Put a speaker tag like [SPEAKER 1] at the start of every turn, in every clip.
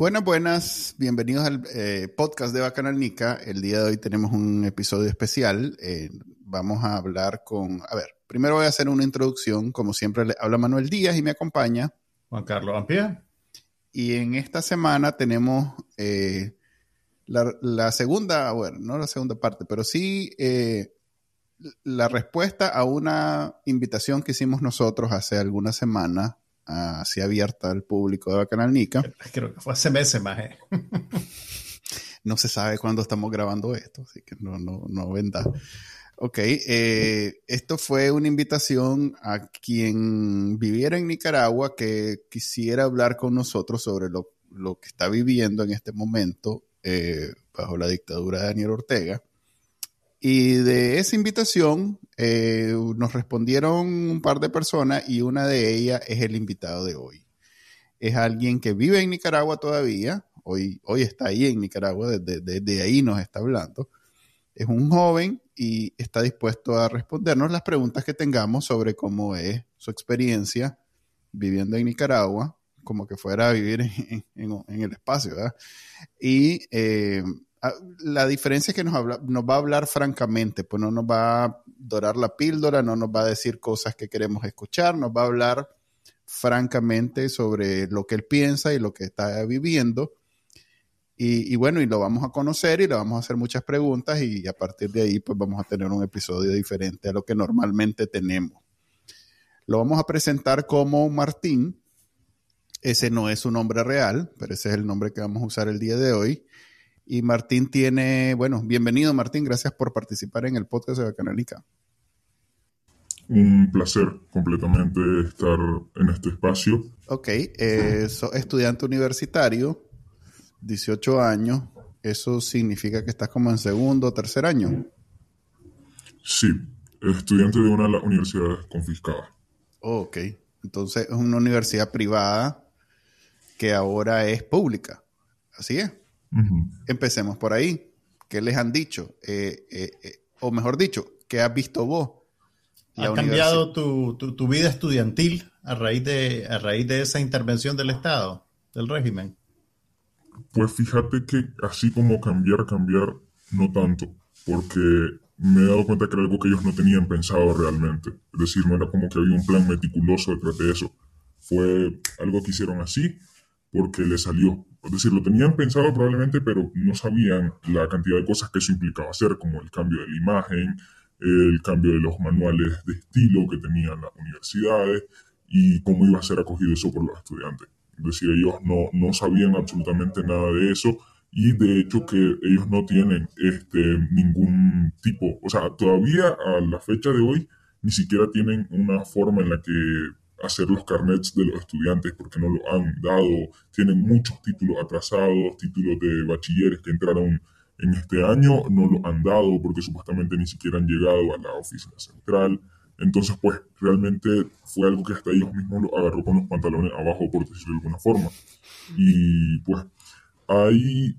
[SPEAKER 1] Buenas, buenas, bienvenidos al eh, podcast de Bacanal Nica. El día de hoy tenemos un episodio especial. Eh, vamos a hablar con, a ver, primero voy a hacer una introducción. Como siempre, le habla Manuel Díaz y me acompaña
[SPEAKER 2] Juan Carlos Ampie.
[SPEAKER 1] Y en esta semana tenemos eh, la, la, segunda, bueno, no la segunda parte, pero sí la respuesta a una invitación que hicimos nosotros hace algunas semanas así abierta al público de Bacanal Nica.
[SPEAKER 2] Creo que fue hace meses más. ¿eh?
[SPEAKER 1] no se sabe cuándo estamos grabando esto, así que no, no, no venda. Ok, eh, esto fue una invitación a quien viviera en Nicaragua que quisiera hablar con nosotros sobre lo, lo que está viviendo en este momento eh, bajo la dictadura de Daniel Ortega. Y de esa invitación eh, nos respondieron un par de personas y una de ellas es el invitado de hoy. Es alguien que vive en Nicaragua todavía, hoy, hoy está ahí en Nicaragua, desde, ahí nos está hablando. Es un joven y está dispuesto a respondernos las preguntas que tengamos sobre cómo es su experiencia viviendo en Nicaragua, como que fuera a vivir en, en, el espacio, ¿verdad? Y eh, la diferencia es que nos, nos va a hablar francamente, pues no nos va a dorar la píldora, no nos va a decir cosas que queremos escuchar, nos va a hablar francamente sobre lo que él piensa y lo que está viviendo. Y, y, bueno, y lo vamos a conocer y le vamos a hacer muchas preguntas y a partir de ahí pues vamos a tener un episodio diferente a lo que normalmente tenemos. Lo vamos a presentar como Martín. Ese no es su nombre real, pero ese es el nombre que vamos a usar el día de hoy. Y Martín tiene, bueno, bienvenido Martín, gracias por participar en el podcast de Bacanalica.
[SPEAKER 3] Un placer completamente estar en este espacio.
[SPEAKER 1] Ok, eh, estudiante universitario, 18 años, ¿eso significa que estás como en segundo o tercer año?
[SPEAKER 3] Sí, estudiante de una universidad confiscada.
[SPEAKER 1] Oh, ok, entonces es una universidad privada que ahora es pública, ¿así es? Empecemos por ahí. ¿Qué les han dicho? Eh, eh, eh, o mejor dicho, ¿qué has visto vos?
[SPEAKER 2] ¿Ha cambiado tu, tu, vida estudiantil a raíz, de, a raíz de esa intervención del Estado, del régimen?
[SPEAKER 3] Pues fíjate que así como cambiar, cambiar, no tanto, porque me he dado cuenta que era algo que ellos no tenían pensado realmente. Es decir, no era como que había un plan meticuloso detrás de eso. Fue algo que hicieron así porque le salió. Es decir, lo tenían pensado probablemente, pero no sabían la cantidad de cosas que eso implicaba hacer, como el cambio de la imagen, el cambio de los manuales de estilo que tenían las universidades y cómo iba a ser acogido eso por los estudiantes. Es decir, ellos no, no sabían absolutamente nada de eso y de hecho que ellos no tienen este, ningún tipo, o sea, todavía a la fecha de hoy ni siquiera tienen una forma en la que hacer los carnets de los estudiantes porque no lo han dado. Tienen muchos títulos atrasados, títulos de bachilleres que entraron en este año, no lo han dado porque supuestamente ni siquiera han llegado a la oficina central. Entonces, pues realmente fue algo que hasta ellos mismos lo agarró con los pantalones abajo, por decirlo de alguna forma. Y pues hay,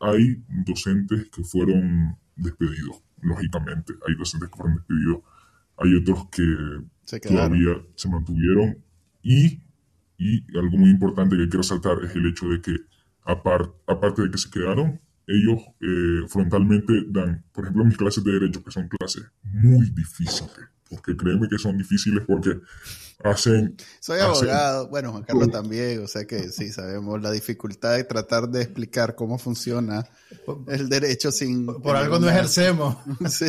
[SPEAKER 3] hay docentes que fueron despedidos, lógicamente. Hay docentes que fueron despedidos. Hay otros que todavía se mantuvieron. Y, y algo muy importante que quiero saltar es el hecho de que, aparte de que se quedaron, ellos eh, frontalmente dan, por ejemplo, mis clases de derecho, que son clases muy difíciles, porque créeme que son difíciles porque hacen...
[SPEAKER 1] Soy abogado, bueno, Juan Carlos también, o sea que sí, sabemos la dificultad de tratar de explicar cómo funciona el derecho sin...
[SPEAKER 2] Por, algo no ejercemos.
[SPEAKER 1] Sí,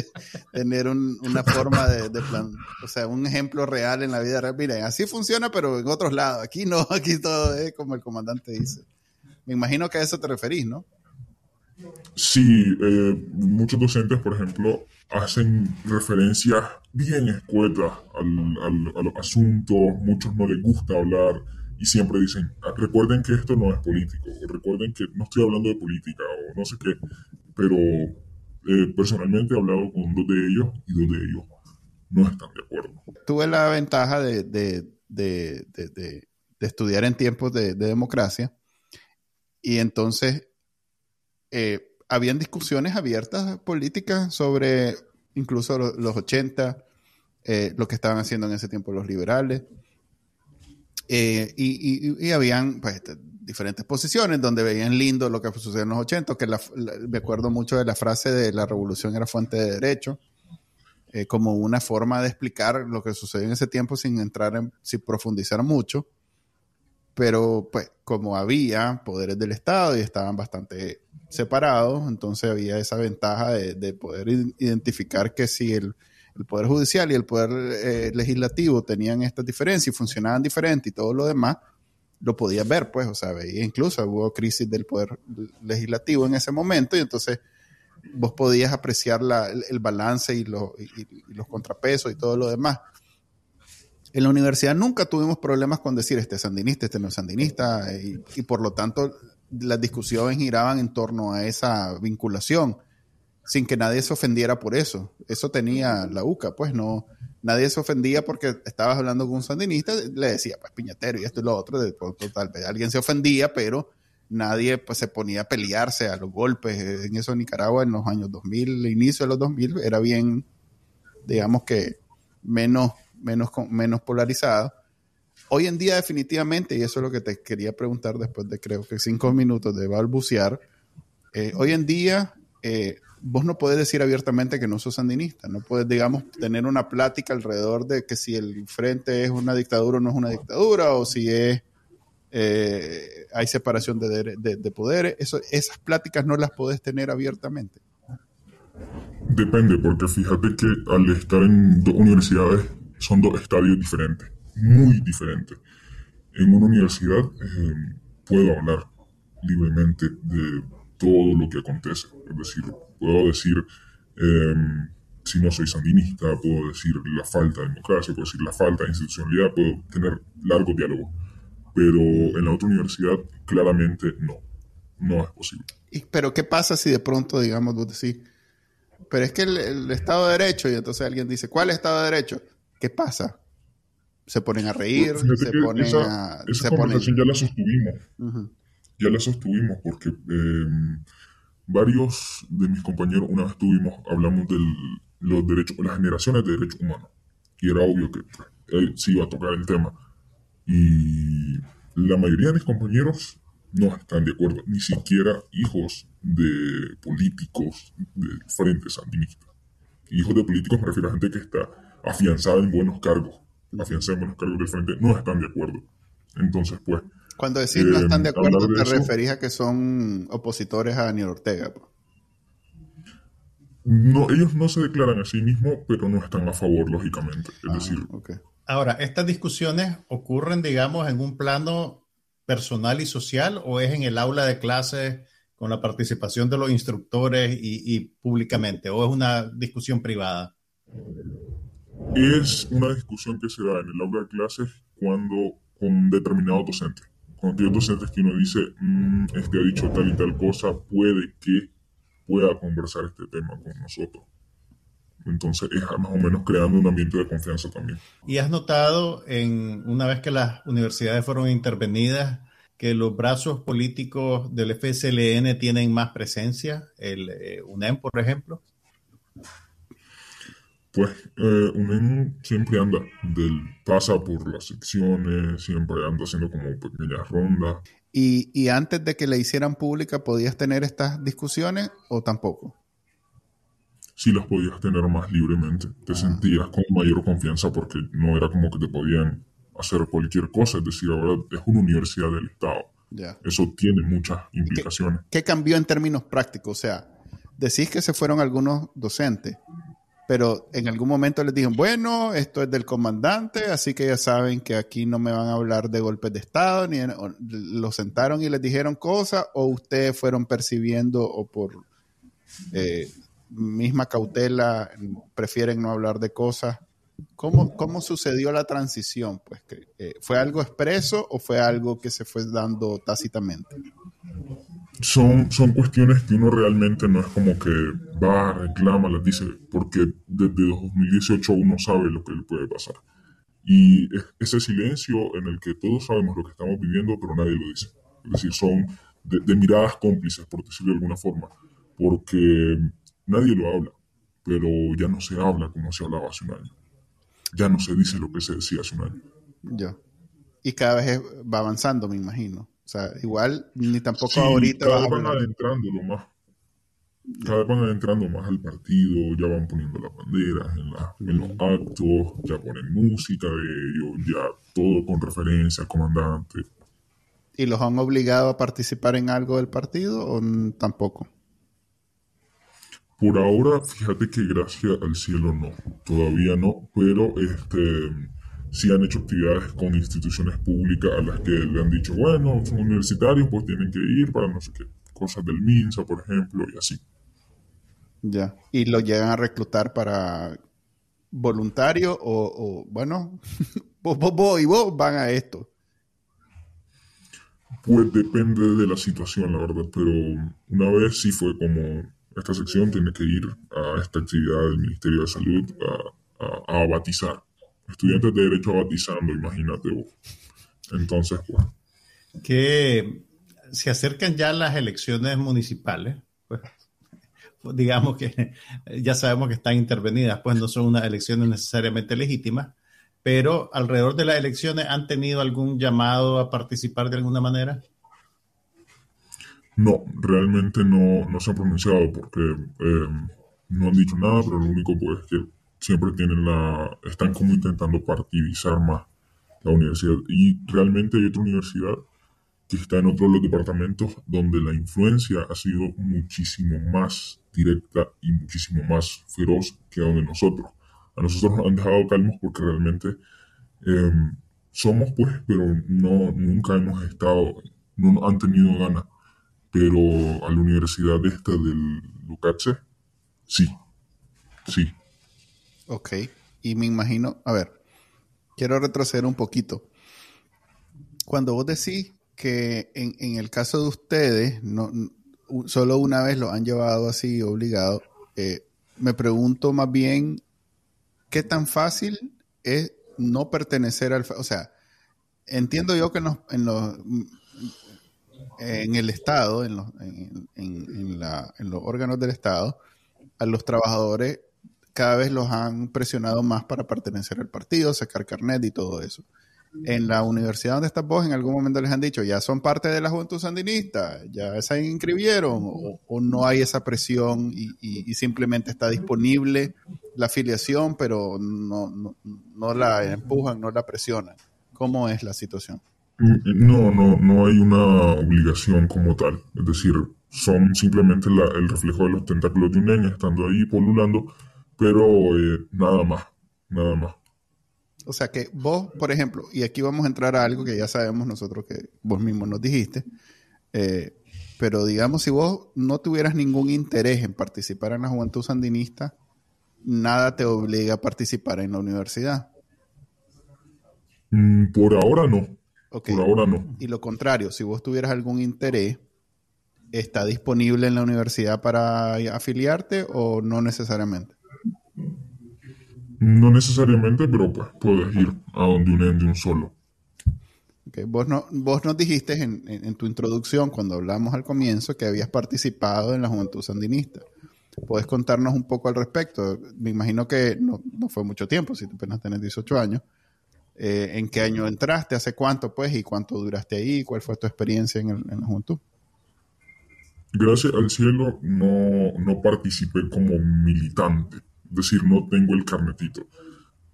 [SPEAKER 1] tener una forma de, plan, o sea, un ejemplo real en la vida real. Miren, así funciona, pero en otros lados. Aquí no, aquí todo es como el comandante dice. Me imagino que a eso te referís, ¿no?
[SPEAKER 3] Sí, eh, muchos docentes, por ejemplo, hacen referencias bien escuetas al, al, a los asuntos, muchos no les gusta hablar y siempre dicen, ah, recuerden que esto no es político, o recuerden que no estoy hablando de política, o no sé qué, pero eh, personalmente he hablado con dos de ellos y dos de ellos no están de acuerdo.
[SPEAKER 1] Tuve la ventaja de, estudiar en tiempos de, democracia y entonces eh, habían discusiones abiertas políticas sobre incluso los, 80, eh, lo que estaban haciendo en ese tiempo los liberales. Eh, y, habían pues, este, diferentes posiciones donde veían lindo lo que sucedió en los 80, que me acuerdo mucho de la frase de la revolución era fuente de derecho, eh, como una forma de explicar lo que sucedió en ese tiempo sin entrar en, sin profundizar mucho. Pero pues como había poderes del Estado y estaban bastante separados, entonces había esa ventaja de, poder identificar que si el, Poder Judicial y el Poder eh, Legislativo tenían estas diferencias y funcionaban diferente y todo lo demás, lo podías ver, pues, o sea, veía incluso hubo crisis del Poder Legislativo en ese momento y entonces vos podías apreciar el, balance y, los contrapesos y todo lo demás. En la universidad nunca tuvimos problemas con decir este es sandinista, este no es sandinista, y, por lo tanto las discusiones giraban en torno a esa vinculación, sin que nadie se ofendiera por eso. Eso tenía la UCA, pues no, nadie se ofendía porque estabas hablando con un sandinista, le decía, pues piñatero y esto y lo otro, de, tal vez alguien se ofendía, pero nadie pues se ponía a pelearse a los golpes. En eso Nicaragua en los años 2000, el inicio de los 2000, era bien, digamos que menos, menos, menos polarizado. Hoy en día definitivamente, y eso es lo que te quería preguntar después de creo que cinco minutos de balbucear, eh, hoy en día eh, vos no puedes decir abiertamente que no sos sandinista, no puedes, digamos, tener una plática alrededor de que si el frente es una dictadura o no es una dictadura, o si es eh, hay separación de, de, poderes. Eso, esas pláticas no las puedes tener abiertamente.
[SPEAKER 3] Depende, porque fíjate que al estar en dos universidades son dos estadios diferentes, muy diferentes. En una universidad eh, puedo hablar libremente de todo lo que acontece. Es decir, puedo decir, em, si no soy sandinista, puedo decir la falta de democracia, puedo decir la falta de institucionalidad, puedo tener largo diálogo pero en la otra universidad claramente no, no es posible.
[SPEAKER 1] pero ¿qué pasa si de pronto, digamos, vos decís, pero es que el, Estado de Derecho, y entonces alguien dice, ¿cuál Estado de Derecho? ¿Qué pasa? Se ponen a reír, se ponen a...
[SPEAKER 3] Esa conversación ya la sostuvimos. Ya la sostuvimos porque em, varios de mis compañeros una vez tuvimos, hablamos de los derechos, las generaciones de derechos humanos. Y era obvio que él sí iba a tocar el tema. Y la mayoría de mis compañeros no están de acuerdo, ni siquiera hijos de políticos del Frente Sandinista. Hijos de políticos me refiero a gente que está afianzada en buenos cargos, afianzada en buenos cargos del Frente, no están de acuerdo. Entonces, pues...
[SPEAKER 1] Cuando decís no están de eh, acuerdo, te referís a que son opositores a Daniel Ortega. Pues.
[SPEAKER 3] No, ellos no se declaran a sí mismos, pero no están a favor, lógicamente. Es
[SPEAKER 1] ah,
[SPEAKER 3] decir,
[SPEAKER 2] Ahora, ¿estas discusiones ocurren, digamos, en un plano personal y social o es en el aula de clases con la participación de los instructores y, públicamente o es una discusión privada?
[SPEAKER 3] Es una discusión que se da en el aula de clases cuando con determinado docente. Cuando hay docentes que uno dice, este ha dicho tal y tal cosa, puede que pueda conversar este tema con nosotros. Entonces es más o menos creando un ambiente de confianza también.
[SPEAKER 2] ¿Y has notado, en, una vez que las universidades fueron intervenidas, que los brazos políticos del FSLN tienen más presencia? El eh, UNEM, por ejemplo.
[SPEAKER 3] Pues eh, UNEM siempre anda, del, pasa por las secciones, siempre anda haciendo como pequeñas rondas.
[SPEAKER 1] ¿Y, ¿Y antes de que la hicieran pública podías tener estas discusiones o tampoco?
[SPEAKER 3] sí las podías tener más libremente. Te sentías con mayor confianza porque no era como que te podían hacer cualquier cosa. Es decir, ahora es una universidad del Estado. Eso tiene muchas implicaciones.
[SPEAKER 1] ¿Qué, cambió en términos prácticos? O sea, decís que se fueron algunos docentes, pero en algún momento les dijeron, bueno, esto es del comandante, así que ya saben que aquí no me van a hablar de golpes de Estado, ni lo sentaron y les dijeron cosas, o ustedes fueron percibiendo o por eh, misma cautela, prefieren no hablar de cosas ¿Cómo, ¿Cómo sucedió la transición? Pues, eh, ¿Fue algo expreso o fue algo que se fue dando tácitamente?
[SPEAKER 3] Son, son cuestiones que uno realmente no es como que va, reclama, las dice, porque desde 2018 uno sabe lo que le puede pasar. Y ese silencio en el que todos sabemos lo que estamos viviendo, pero nadie lo dice. Es decir, son de, miradas cómplices, por decirlo de alguna forma, porque nadie lo habla, pero ya no se habla como se hablaba hace un año. Ya no se dice lo que se decía hace un año.
[SPEAKER 1] Ya. Y cada vez va avanzando, me imagino. O sea, igual ni tampoco ahorita.
[SPEAKER 3] Cada vez van adentrando lo más. Cada vez van adentrando más al partido, ya van poniendo las banderas en, en los actos, ya ponen música de ellos, ya todo con referencia al comandante.
[SPEAKER 1] ¿Y los han obligado a participar en algo del partido o tampoco?
[SPEAKER 3] Por ahora, fíjate que gracias al cielo no, todavía no, pero este sí han hecho actividades con instituciones públicas a las que le han dicho, bueno, son universitarios, pues tienen que ir para no sé qué, cosas del MINSA, por ejemplo, y así.
[SPEAKER 1] Ya, y lo llegan a reclutar para voluntario o, bueno, vos, vos y vos van a esto.
[SPEAKER 3] Pues depende de la situación, la verdad, pero una vez sí fue como, esta sección tiene que ir a esta actividad del Ministerio de Salud a, a, batizar. Estudiantes de Derecho a batizando, imagínate vos. Entonces, pues.
[SPEAKER 2] Que se acercan ya las elecciones municipales, pues, digamos que ya sabemos que están intervenidas, pues no son unas elecciones necesariamente legítimas, pero alrededor de las elecciones han tenido algún llamado a participar de alguna manera?
[SPEAKER 3] No, realmente no, no se han pronunciado porque eh, no han dicho nada, pero lo único pues es que siempre tienen la, están como intentando partidizar más la universidad. Y realmente hay otra universidad que está en otro de los departamentos donde la influencia ha sido muchísimo más directa y muchísimo más feroz que donde nosotros a nosotros nos han dejado calmos porque realmente em, somos pues, pero no, nunca hemos estado, no han tenido ganas. Pero a la universidad esta del Lucache, sí, sí.
[SPEAKER 1] Ok, y me imagino, a ver, quiero retroceder un poquito. Cuando vos decís que en, en el caso de ustedes, no, solo una vez lo han llevado así obligado, eh, me pregunto más bien ¿qué tan fácil es no pertenecer al... O sea, entiendo yo que en, en, el Estado, en los, en, los órganos del Estado, a los trabajadores cada vez los han presionado más para pertenecer al partido, sacar carnet y todo eso en la universidad donde estás vos, en algún momento les han dicho, ya son parte de la juventud sandinista, ya se inscribieron, o, no hay esa presión y, simplemente está disponible la afiliación, pero no, no, la empujan, no la presionan. ¿Cómo es la situación?
[SPEAKER 3] No, no, no hay una obligación como tal. Es decir, son simplemente el reflejo de los tentáculos de un estando ahí polulando, pero eh, nada más, nada más.
[SPEAKER 1] O sea que vos, por ejemplo, y aquí vamos a entrar a algo que ya sabemos nosotros que vos mismo nos dijiste, eh, pero digamos, si vos no tuvieras ningún interés en participar en la juventud sandinista, nada te obliga a participar en la universidad.
[SPEAKER 3] Mm, por ahora no. Por ahora no.
[SPEAKER 1] Y lo contrario, si vos tuvieras algún interés, ¿está disponible en la universidad para afiliarte o no necesariamente?
[SPEAKER 3] No necesariamente, pero pues puedes ir a donde un ende un solo.
[SPEAKER 1] Vos, no, vos nos dijiste en, tu introducción, cuando hablamos al comienzo, que habías participado en la Juventud Sandinista. ¿Puedes contarnos un poco al respecto? Me imagino que no, fue mucho tiempo, si apenas tenés 18 años. Eh, ¿En qué año entraste? ¿Hace cuánto, pues? ¿Y cuánto duraste ahí? ¿Cuál fue tu experiencia en, en la Juventud?
[SPEAKER 3] Gracias al cielo no, no participé como militante decir, no tengo el carnetito.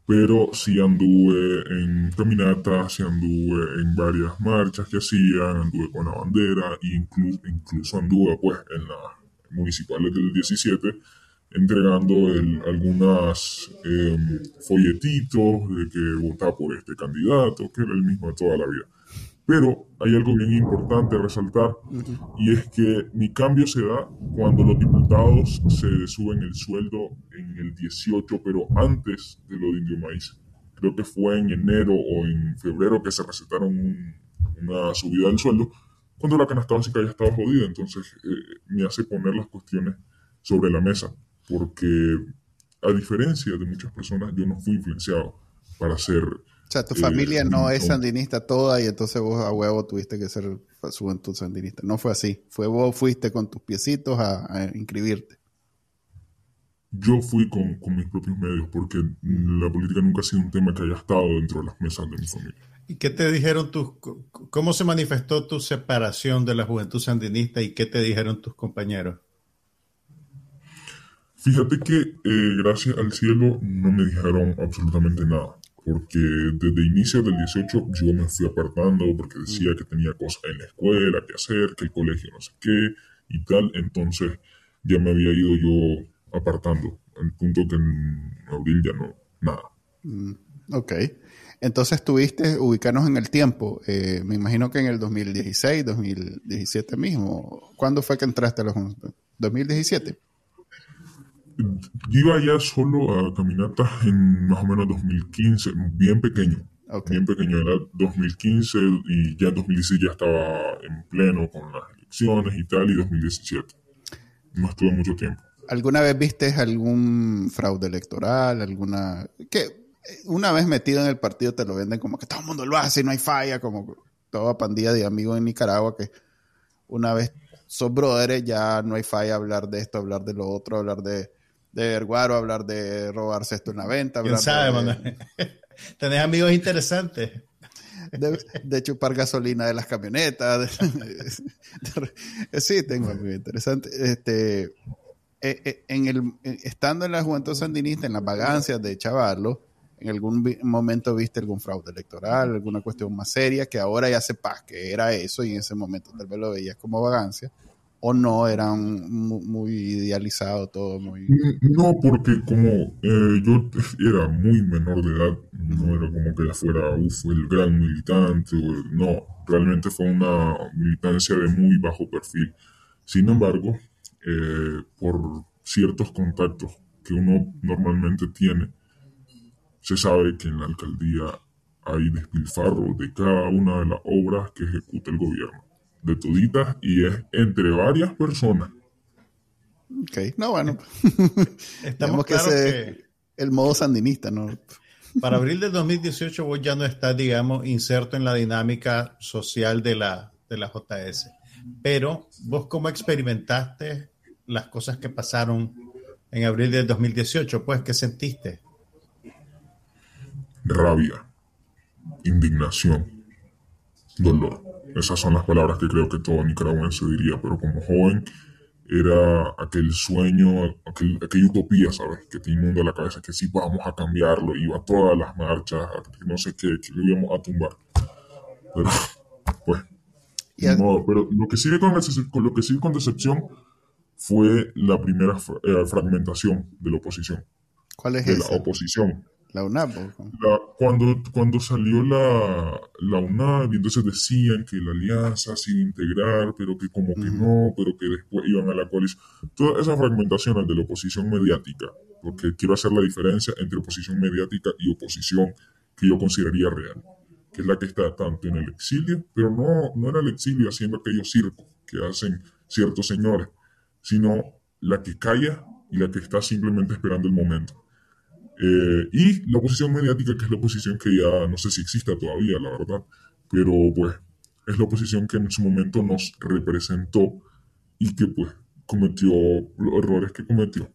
[SPEAKER 3] Pero sí anduve en caminatas, sí anduve en varias marchas que hacían, anduve con la bandera, e incluso, incluso anduve pues en las municipales del 17 entregando el, algunas em, folletitos de que votaba por este candidato, que era el mismo de toda la vida. Pero hay algo bien importante a resaltar y es que mi cambio se da cuando los diputados se suben el sueldo el 18, pero antes de lo de Indio Maíz. Creo que fue en enero o en febrero que se recetaron una subida del sueldo, cuando la canasta básica ya estaba jodida. Entonces eh, me hace poner las cuestiones sobre la mesa, porque a diferencia de muchas personas, yo no fui influenciado para ser
[SPEAKER 1] o sea, tu familia no es sandinista toda y entonces vos a huevo tuviste que ser juventud sandinista. No fue así. Fue vos fuiste con tus piecitos a, inscribirte.
[SPEAKER 3] Yo fui con, mis propios medios porque la política nunca ha sido un tema que haya estado dentro de las mesas de mi familia.
[SPEAKER 2] ¿Y qué te dijeron tus... ¿Cómo se manifestó tu separación de la juventud sandinista y qué te dijeron tus compañeros?
[SPEAKER 3] Fíjate que eh, gracias al cielo no me dijeron absolutamente nada porque desde inicio del 18 yo me fui apartando porque decía que tenía cosas en la escuela que hacer, que el colegio no sé qué y tal, entonces ya me había ido yo apartando, al punto que en abril ya no, nada.
[SPEAKER 1] Mm, ok, entonces tuviste, ubicarnos en el tiempo, eh, me imagino que en el 2016, 2017 mismo, ¿cuándo fue que entraste a los 2017?
[SPEAKER 3] iba ya solo a caminatas en más o menos 2015, bien pequeño. Bien pequeño, era 2015 y ya en 2016 ya estaba en pleno con las elecciones y tal, y 2017. No estuve mucho tiempo.
[SPEAKER 1] ¿Alguna vez viste algún fraude electoral? ¿Alguna.? que una vez metido en el partido te lo venden como que todo el mundo lo hace y no hay falla, como toda pandilla de amigos en Nicaragua que una vez sos brothers ya no hay falla hablar de esto, hablar de lo otro, hablar de de Verguaro, hablar de robarse esto en la venta.
[SPEAKER 2] ¿Quién sabe, Tenés amigos interesantes.
[SPEAKER 1] De, chupar gasolina de las camionetas. sí, tengo amigos interesantes. Este, eh, eh, en el, estando en la juventud sandinista, en las vagancias de Chavarlo, en algún momento viste algún fraude electoral, alguna cuestión más seria, que ahora ya sepas que era eso y en ese momento tal vez lo veías como vagancia o no eran muy, idealizado todo muy
[SPEAKER 3] no porque como eh, yo era muy menor de edad no era como que ya fuera el gran militante no realmente fue una militancia de muy bajo perfil. Sin embargo eh, por ciertos contactos que uno normalmente tiene se sabe que en la alcaldía hay despilfarro de cada una de las obras que ejecuta el gobierno de toditas y es entre varias personas.
[SPEAKER 1] Ok, no, bueno. Estamos que, que el modo sandinista, ¿no?
[SPEAKER 2] Para abril de 2018 vos ya no estás, digamos, inserto en la dinámica social de la, de la JS. Pero vos cómo experimentaste las cosas que pasaron en abril de 2018, pues, ¿qué sentiste?
[SPEAKER 3] Rabia, indignación, dolor. Esas son las palabras que creo que todo nicaragüense diría, pero como joven era aquel sueño, aquel, aquella utopía, ¿sabes? Que te inunda la cabeza, que sí vamos a cambiarlo, iba a todas las marchas, no sé qué, que lo íbamos a tumbar. Pero, pues, pero lo que, sigue con, lo que sigue con decepción fue la primera eh, fragmentación de la oposición.
[SPEAKER 1] ¿Cuál es
[SPEAKER 3] De la oposición.
[SPEAKER 1] La UNAP.
[SPEAKER 3] cuando, cuando salió la, la UNAP, y entonces decían que la alianza a integrar, pero que como que no, pero que después iban a la coalición. Todas esas fragmentaciones de la oposición mediática, porque quiero hacer la diferencia entre oposición mediática y oposición que yo consideraría real, que es la que está tanto en el exilio, pero no, no en el exilio haciendo aquellos circos que hacen ciertos señores, sino la que calla y la que está simplemente esperando el momento. Eh, y la oposición mediática, que es la oposición que ya no sé si exista todavía, la verdad, pero pues es la oposición que en su momento nos representó y que pues cometió los errores que cometió.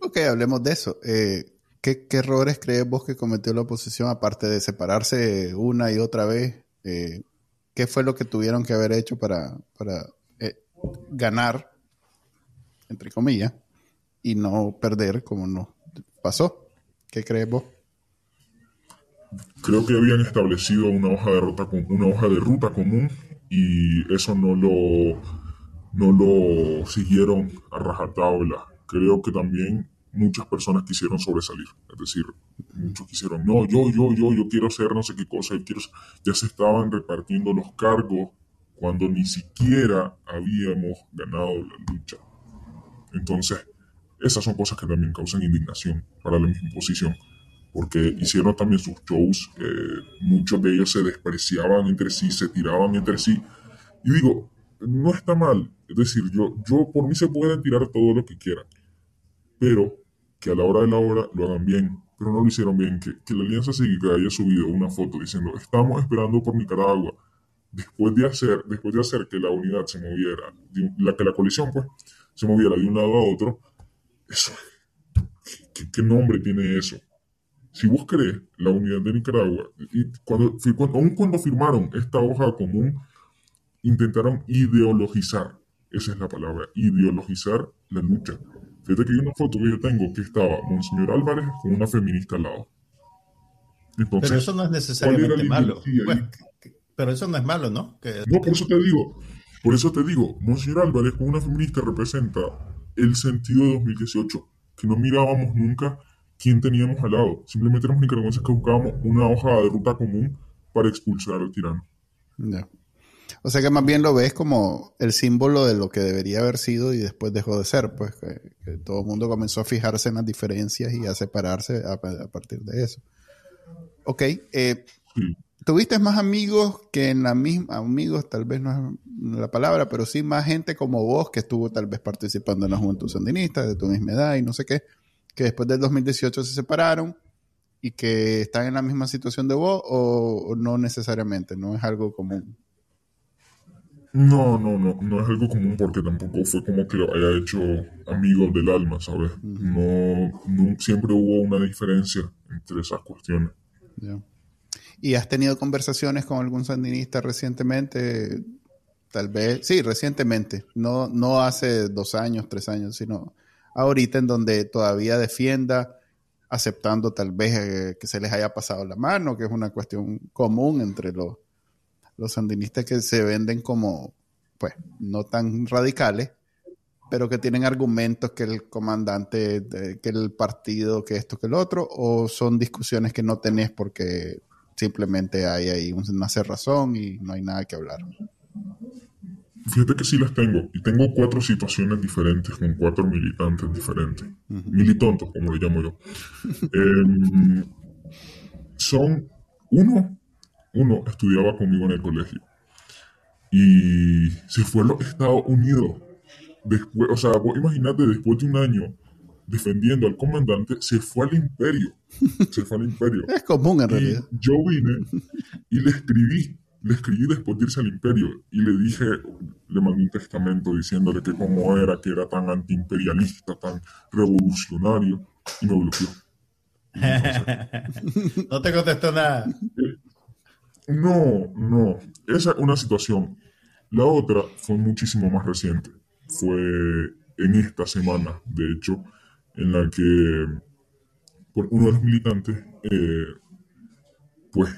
[SPEAKER 1] Ok, hablemos de eso. Eh, ¿qué, errores crees vos que cometió la oposición aparte de separarse una y otra vez? Eh, ¿Qué fue lo que tuvieron que haber hecho para, para ganar, entre comillas, y no perder como no pasó? ¿Qué crees vos?
[SPEAKER 3] Creo que habían establecido una hoja de ruta, una hoja de ruta común y eso no lo, no lo siguieron a rajatabla. Creo que también muchas personas quisieron sobresalir. Es decir, muchos quisieron, no, yo, yo, yo, yo quiero ser no sé qué cosa, quiero ya se estaban repartiendo los cargos cuando ni siquiera habíamos ganado la lucha. Entonces, esas son cosas que también causan indignación para la misma posición, porque hicieron también sus shows, eh, muchos de ellos se despreciaban entre sí, se tiraban entre sí, y digo, no está mal, es decir, yo, yo por mí se pueden tirar todo lo que quieran, pero que a la hora de la hora lo hagan bien, pero no lo hicieron bien, que, que la Alianza Cívica haya subido una foto diciendo, estamos esperando por Nicaragua, después de hacer, después de hacer que la unidad se moviera, la que la coalición pues, se moviera de un lado a otro, eso, ¿qué, nombre tiene eso? Si vos crees la unidad de Nicaragua, y cuando, aun cuando firmaron esta hoja común, intentaron ideologizar, esa es la palabra, ideologizar la lucha. Fíjate que hay una foto que yo tengo que estaba Monseñor Álvarez con una feminista al lado.
[SPEAKER 2] pero eso no es necesariamente malo. Pero eso no es malo, ¿no?
[SPEAKER 3] No, por eso te digo, por eso te digo, Monseñor Álvarez con una feminista representa el sentido de 2018, que no mirábamos nunca quién teníamos al lado. Simplemente éramos nicaragüenses que buscábamos una hoja de ruta común para expulsar al tirano.
[SPEAKER 1] O sea que más bien lo ves como el símbolo de lo que debería haber sido y después dejó de ser, pues que, todo el mundo comenzó a fijarse en las diferencias y a separarse a, partir de eso. Ok, eh, ¿Tuviste más amigos que en la misma, amigos tal vez no es la palabra, pero sí más gente como vos que estuvo tal vez participando en la Juventud Sandinista, de tu misma edad y no sé qué, que después del 2018 se separaron y que están en la misma situación de vos o, no necesariamente, no es algo común?
[SPEAKER 3] No, no, no, no es algo común porque tampoco fue como que lo haya hecho amigos del alma, ¿sabes? no, siempre hubo una diferencia entre esas cuestiones.
[SPEAKER 1] ¿Y has tenido conversaciones con algún sandinista recientemente? Tal vez, sí, recientemente, no, no hace dos años, tres años, sino ahorita en donde todavía defienda, aceptando tal vez eh, que se les haya pasado la mano, que es una cuestión común entre los, los sandinistas que se venden como, pues, no tan radicales, pero que tienen argumentos que el comandante, que el partido, que esto, que el otro, o son discusiones que no tenés porque simplemente hay ahí una cerrazón y no hay nada que hablar.
[SPEAKER 3] Fíjate que sí las tengo. Y tengo cuatro situaciones diferentes con cuatro militantes diferentes. Militontos, como le llamo yo. Em, son uno, uno estudiaba conmigo en el colegio. Y se fue a los Estados Unidos. Después, o sea, vos imaginate, después de un año defendiendo al comandante, se fue al imperio. Se fue al imperio.
[SPEAKER 1] es común en realidad.
[SPEAKER 3] Yo vine y le escribí, le escribí después de irse al imperio y le dije, le mandé un testamento diciéndole que cómo era, que era tan antiimperialista, tan revolucionario y me bloqueó.
[SPEAKER 2] no te contestó nada.
[SPEAKER 3] No, no. Esa es una situación. La otra fue muchísimo más reciente. Fue en esta semana, de hecho, en la que uno de los militantes, eh, pues,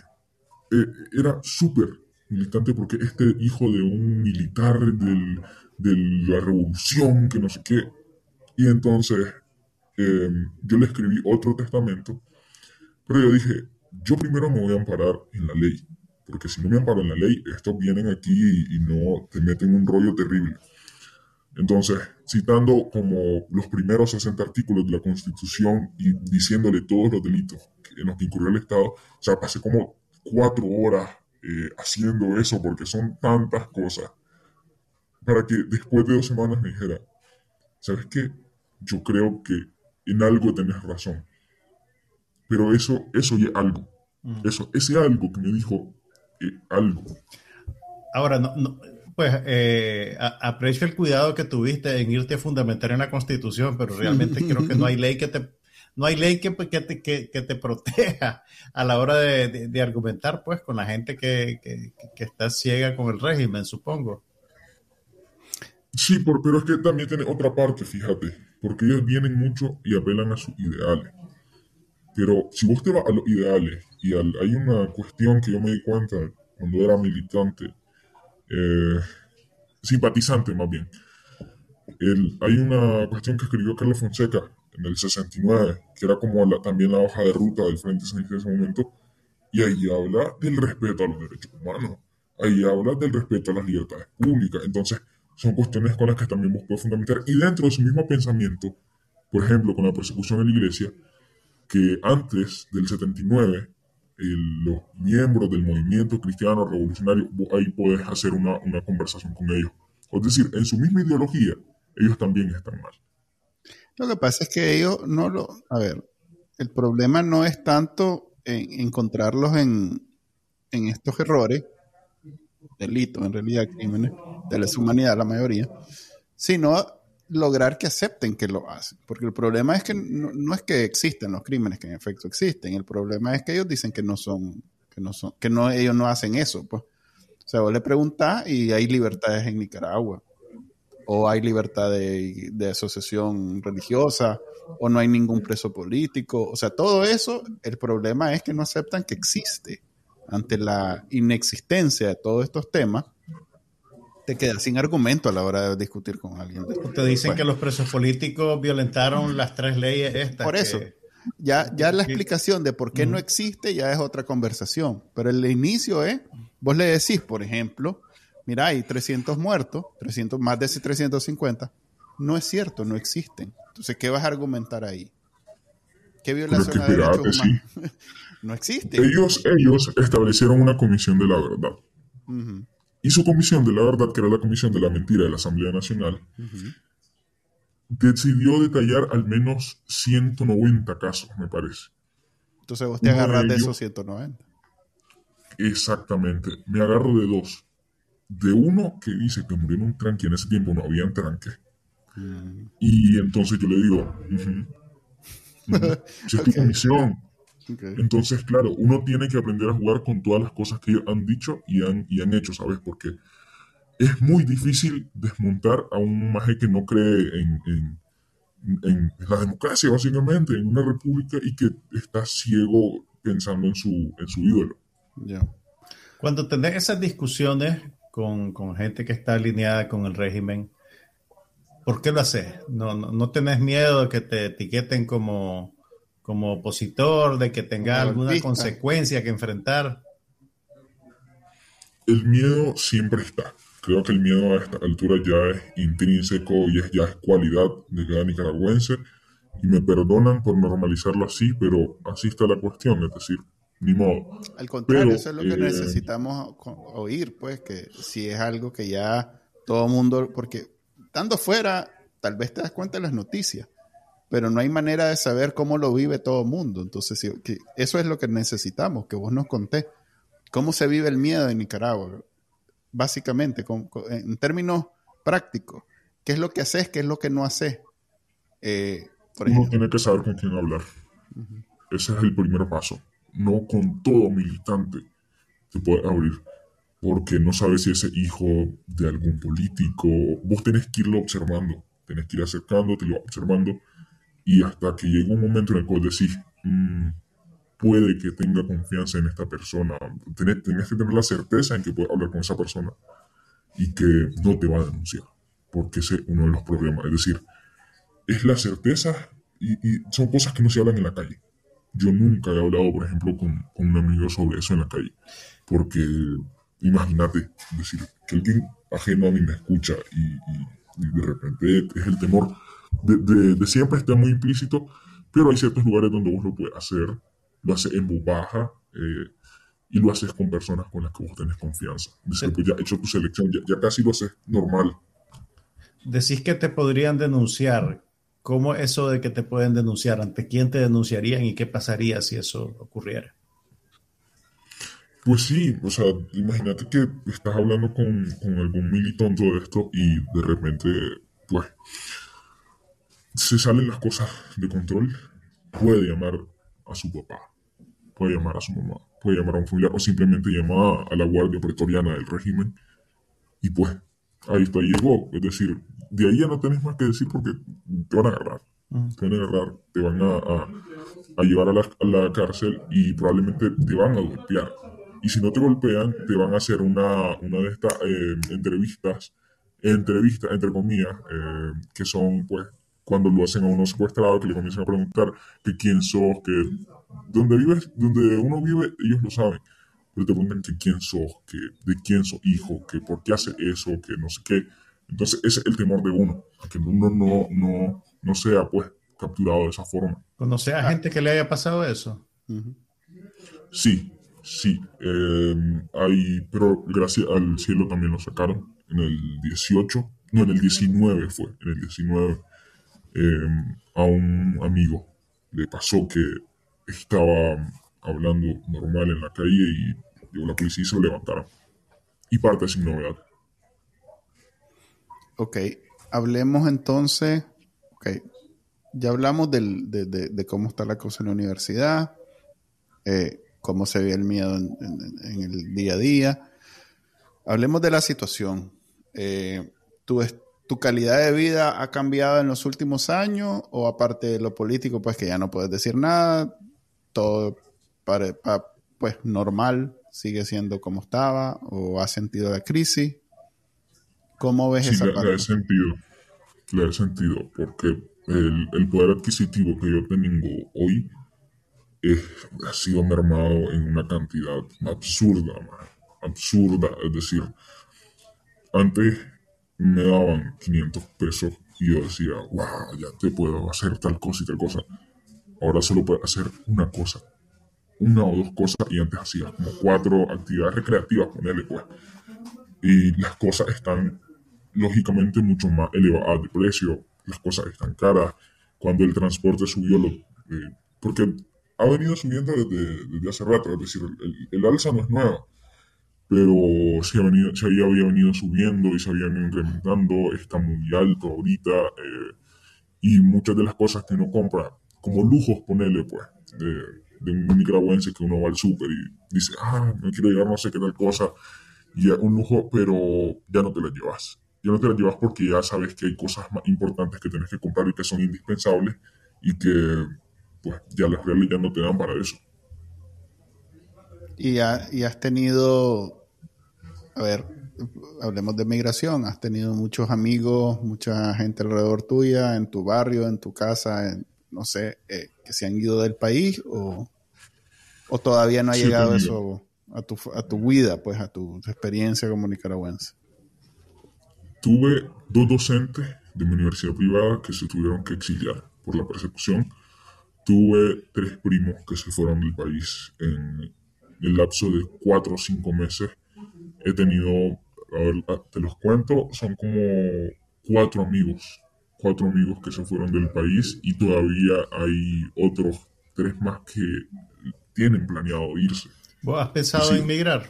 [SPEAKER 3] eh, era súper militante porque este hijo de un militar del, de la revolución, que no sé qué, y entonces em, yo le escribí otro testamento, pero yo dije, yo primero me voy a amparar en la ley, porque si no me amparo en la ley, estos vienen aquí y, y no te meten un rollo terrible. Entonces, citando como los primeros 60 artículos de la Constitución y diciéndole todos los delitos en los que incurrió el Estado, o sea, pasé como cuatro horas eh, haciendo eso porque son tantas cosas para que después de dos semanas me dijera, ¿sabes qué? Yo creo que en algo tenés razón. Pero eso, eso es algo. Mm. Eso, ese algo que me dijo, eh, algo.
[SPEAKER 2] Ahora, no, no pues eh, aprecio el cuidado que tuviste en irte a fundamentar en la Constitución, pero realmente creo que no hay ley que te no hay ley que, que, te, que, te proteja a la hora de, argumentar, pues, con la gente que, está ciega con el régimen, supongo.
[SPEAKER 3] Sí, pero es que también tiene otra parte, fíjate, porque ellos vienen mucho y apelan a sus ideales. Pero si vos te vas a los ideales, y hay una cuestión que yo me di cuenta cuando era militante eh, simpatizante más bien. hay una cuestión que escribió Carlos Fonseca en el 69, que era como también la hoja de ruta del Frente Sandinista en ese momento, y ahí habla del respeto a los derechos humanos, ahí habla del respeto a las libertades públicas, entonces son cuestiones con las que también buscó fundamentar, y dentro de su mismo pensamiento, por ejemplo, con la persecución de la iglesia, que antes del 79, los miembros del movimiento cristiano revolucionario, ahí puedes hacer una, una conversación con ellos. Es decir, en su misma ideología, ellos también están mal.
[SPEAKER 1] Lo que pasa es que ellos no lo... A ver, el problema no es tanto en encontrarlos en, en estos errores, delitos, en realidad crímenes de la humanidad, la mayoría, sino lograr que acepten que lo hacen. Porque el problema es que no, es que existen los crímenes, que en efecto existen. El problema es que ellos dicen que no son, que no son, que no, ellos no hacen eso. Pues. O sea, vos le preguntás y hay libertades en Nicaragua. O hay libertad de, de asociación religiosa, o no hay ningún preso político. O sea, todo eso, el problema es que no aceptan que existe. Ante la inexistencia de todos estos temas, te quedas sin argumento a la hora de discutir con alguien.
[SPEAKER 2] Te dicen que los presos políticos violentaron las tres leyes estas.
[SPEAKER 1] Por eso. Ya, ya la explicación de por qué no existe ya es otra conversación. Pero el inicio es, vos le decís, por ejemplo, mira, hay 300 muertos, 300, más de 350. No es cierto, no existen. Entonces, ¿qué vas a argumentar ahí? ¿Qué violación de derechos humanos? no existe.
[SPEAKER 3] Ellos, ellos establecieron una comisión de la verdad. Y su comisión de la verdad, que era la comisión de la mentira de la Asamblea Nacional, decidió detallar al menos 190 casos, me parece.
[SPEAKER 1] Entonces vos te agarras de, esos 190.
[SPEAKER 3] Exactamente. Me agarro de dos. De uno que dice que murió en un tranque, en ese tiempo no había tranque. Mm. Y entonces yo le digo, si es tu comisión, entonces, claro, uno tiene que aprender a jugar con todas las cosas que ellos han dicho y han, y han hecho, ¿sabes? Porque es muy difícil desmontar a un maje que no cree en, en, la democracia, básicamente, en una república y que está ciego pensando en su, en su ídolo.
[SPEAKER 2] Cuando tenés esas discusiones con, con, gente que está alineada con el régimen, ¿por qué lo haces? ¿No, no, no tenés miedo de que te etiqueten como como opositor, de que tenga alguna consecuencia que enfrentar?
[SPEAKER 3] El miedo siempre está. Creo que el miedo a esta altura ya es intrínseco y es, ya es cualidad de cada nicaragüense. Y me perdonan por normalizarlo así, pero así está la cuestión, es decir, ni modo.
[SPEAKER 1] Al contrario, eso es lo que eh, necesitamos oír, pues, que si es algo que ya todo mundo, porque estando fuera, tal vez te das cuenta de las noticias, pero no hay manera de saber cómo lo vive todo el mundo. Entonces, eso es lo que necesitamos, que vos nos contés. ¿Cómo se vive el miedo en Nicaragua? Básicamente, en términos prácticos. ¿Qué es lo que haces? ¿Qué es lo que no haces?
[SPEAKER 3] Eh, Uno tiene que saber con quién hablar. Ese es el primer paso. No con todo militante se puede abrir. Porque no sabes si ese hijo de algún político. Vos tenés que irlo observando. Tenés que ir acercándote, lo observando y hasta que llega un momento en el cual decís, mm, puede que tenga confianza en esta persona, tenés, que tener la certeza en que puedes hablar con esa persona y que no te va a denunciar, porque ese es uno de los problemas. Es decir, es la certeza y, son cosas que no se hablan en la calle. Yo nunca he hablado, por ejemplo, con, un amigo sobre eso en la calle, porque imagínate, decir, que alguien ajeno a mí me escucha y de repente es el temor de, de, siempre está muy implícito, pero hay ciertos lugares donde vos lo puedes hacer, lo haces en voz baja eh, y lo haces con personas con las que vos tenés confianza. Después pues ya hecho tu selección, ya, ya, casi lo haces normal.
[SPEAKER 2] Decís que te podrían denunciar. ¿Cómo eso de que te pueden denunciar? ¿Ante quién te denunciarían y qué pasaría si eso ocurriera?
[SPEAKER 3] Pues sí, o sea, imagínate que estás hablando con, con algún militante de esto y de repente, pues, se salen las cosas de control, puede llamar a su papá, puede llamar a su mamá, puede llamar a un familiar o simplemente llamar a la guardia pretoriana del régimen y pues ahí está, llegó. Es decir, de ahí ya no tenés más que decir porque te van a agarrar. Te van a agarrar, te van a, llevar a la, cárcel y probablemente te van a golpear. Y si no te golpean, te van a hacer una, una de estas eh, entrevistas, entrevistas, entre comillas, eh, que son pues cuando lo hacen a uno secuestrado, que le comienzan a preguntar que quién sos, que donde vives, donde uno vive, ellos lo saben, pero te preguntan que quién sos, que de quién sos hijo, que por qué hace eso, que no sé qué. Entonces ese es el temor de uno, a que uno no, no, no sea pues capturado de esa forma.
[SPEAKER 2] ¿Conoce a gente que le haya pasado eso?
[SPEAKER 3] Sí, sí. Em, hay, pero gracias al cielo también lo sacaron en el 18, no, en el 19 fue, en el 19 Em, a un amigo le pasó que estaba hablando normal en la calle y llegó la policía y se lo levantaron. Y parte sin novedad.
[SPEAKER 1] Ok, hablemos entonces, ok, ya hablamos de, cómo está la cosa en la universidad, eh, cómo se ve el miedo en, el día a día. Hablemos de la situación. Eh, tú, ¿Tu calidad de vida ha cambiado en los últimos años o aparte de lo político, pues que ya no puedes decir nada, todo para, pues normal, sigue siendo como estaba o has sentido la crisis? ¿Cómo ves esa parte?
[SPEAKER 3] Le he sentido, le he sentido, porque el, poder adquisitivo que yo tengo hoy ha sido mermado en una cantidad absurda, absurda, es decir, antes me daban 500 pesos y yo decía, wow, ya te puedo hacer tal cosa y tal cosa. Ahora solo puedo hacer una cosa, una o dos cosas y antes hacía como cuatro actividades recreativas, ponerle pues. Y las cosas están lógicamente mucho más elevadas de precio, las cosas están caras. Cuando el transporte subió, lo, eh, porque ha venido subiendo desde, desde, hace rato, es decir, el, el alza no es nueva pero se, venido, se había, venido subiendo y se había venido incrementando, está muy alto ahorita, eh, y muchas de las cosas que uno compra, como lujos, ponerle pues, de, un nicaragüense que uno va al súper y dice, ah, me quiero llevar no sé qué tal cosa, y un lujo, pero ya no te la llevas. Ya no te la llevas porque ya sabes que hay cosas más importantes que tienes que comprar y que son indispensables y que pues ya las reales ya no te dan para eso.
[SPEAKER 1] Y has tenido a ver, hablemos de migración. ¿Has tenido muchos amigos, mucha gente alrededor tuya, en tu barrio, en tu casa, no sé, eh, que se han ido del país o, o todavía no ha llegado eso a tu, a tu vida, pues a tu experiencia como nicaragüense?
[SPEAKER 3] Tuve dos docentes de mi universidad privada que se tuvieron que exiliar por la persecución. Tuve tres primos que se fueron del país en el lapso de cuatro o cinco meses he tenido, a ver, ah, te los cuento, son como cuatro amigos, cuatro amigos que se fueron del país y todavía hay otros tres más que tienen planeado irse.
[SPEAKER 2] ¿Vos has pensado en emigrar?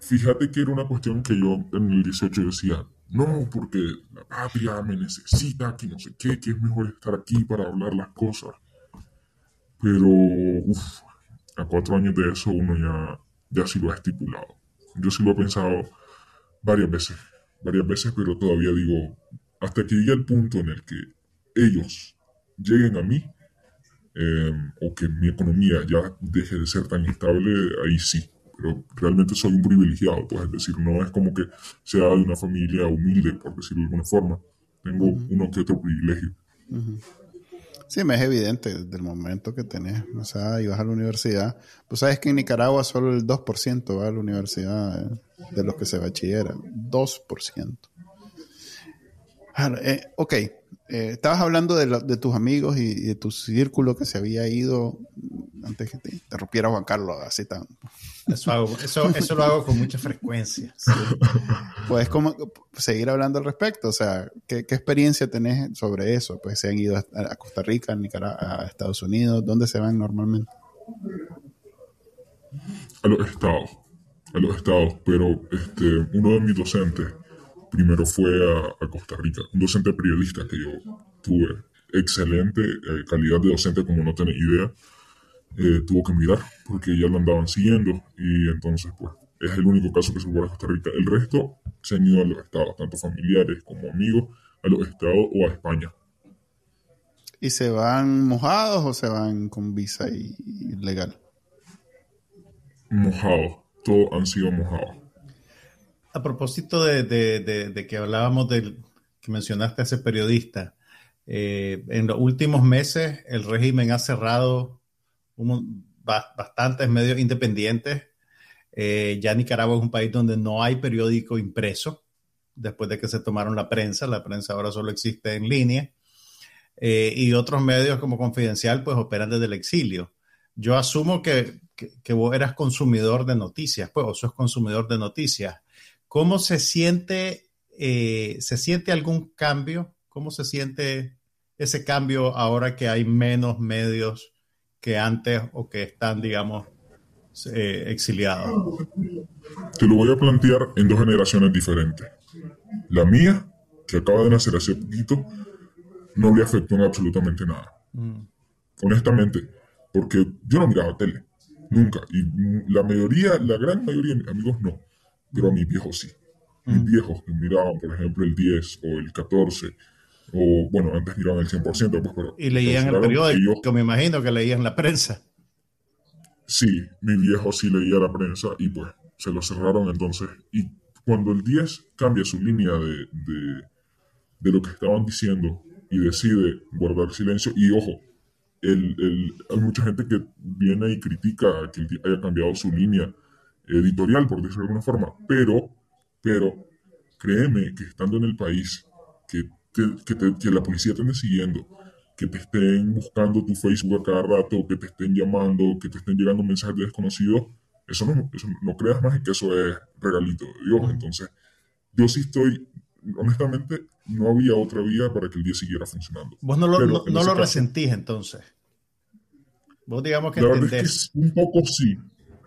[SPEAKER 3] Fíjate que era una cuestión que yo en el 18 decía, no, porque la patria me necesita, que no sé qué, que es mejor estar aquí para hablar las cosas. Pero, uff, a cuatro años de eso uno ya ya sí lo ha estipulado. Yo sí lo he pensado varias veces, varias veces, pero todavía digo, hasta que llegue el punto en el que ellos lleguen a mí, em, o que mi economía ya deje de ser tan estable, ahí sí. Pero realmente soy un privilegiado, pues es decir, no es como que sea de una familia humilde, por decirlo de alguna forma. Tengo uno que otro privilegio.
[SPEAKER 1] Sí, me es evidente desde el momento que tenés, o sea, y vas a la universidad. Pues sabes que en Nicaragua solo el 2% va a la universidad eh, de los que se bachilleran. 2%. Eh, ok, eh, estabas hablando de, de, tus amigos y, de tu círculo que se había ido antes que te interrumpiera Juan Carlos, así tan.
[SPEAKER 2] Eso, eso, lo hago con mucha frecuencia.
[SPEAKER 1] Puedes como seguir hablando al respecto, o sea, ¿qué, experiencia tenés sobre eso? Pues se han ido a, Costa Rica, a Nicaragua, a Estados Unidos, ¿dónde se van normalmente?
[SPEAKER 3] A los estados, a los estados, pero este, uno de mis docentes primero fue a, Costa Rica, un docente periodista que yo tuve, excelente eh, calidad de docente como no tenés idea eh, tuvo que mirar porque ya lo andaban siguiendo y entonces pues es el único caso que se fue a Costa Rica. El resto se han ido a los estados, tanto familiares como amigos, a los estados o a España.
[SPEAKER 1] ¿Y se van mojados o se van con visa y, legal?
[SPEAKER 3] Mojados, todos han sido mojados.
[SPEAKER 2] A propósito de, que hablábamos del mencionaste a ese periodista, eh, en los últimos meses el régimen ha cerrado bastantes medios independientes. Eh, ya Nicaragua es un país donde no hay periódico impreso después de que se tomaron la prensa. La prensa ahora solo existe en línea. Eh, y otros medios como Confidencial pues operan desde el exilio. Yo asumo que, que, vos eras consumidor de noticias, pues, o sos consumidor de noticias. ¿Cómo se siente, eh, se siente algún cambio? ¿Cómo se siente ese cambio ahora que hay menos medios que antes o que están, digamos, eh, exiliados?
[SPEAKER 3] Te lo voy a plantear en dos generaciones diferentes. La mía, que acaba de nacer hace poquito, no le afectó en absolutamente nada. Mm. Honestamente, porque yo no miraba tele, nunca. Y la mayoría, la gran mayoría de mis amigos no, pero a mis viejos sí. Mis mm. viejos que miraban, por ejemplo, el 10 o el 14, o bueno, antes miraban el 100%, pues, pero...
[SPEAKER 2] Y leían el periódico, que me imagino que leían la prensa.
[SPEAKER 3] Sí, mi viejo sí leía la prensa y pues se lo cerraron entonces. Y cuando el 10 cambia su línea de, de, de lo que estaban diciendo y decide guardar silencio. Y ojo, el, hay mucha gente que viene y critica que haya cambiado su línea editorial, por decirlo de alguna forma, pero, pero créeme que estando en el país, que, que, la policía te ande siguiendo, que te estén buscando tu Facebook a cada rato, que te estén llamando, que te estén llegando mensajes de desconocidos, eso no, eso no creas más en que eso es regalito de Dios. Entonces, yo sí estoy honestamente, no había otra vía para que el día siguiera funcionando.
[SPEAKER 2] Vos no lo, no, lo resentís entonces. Vos digamos que entendés.
[SPEAKER 3] un poco sí,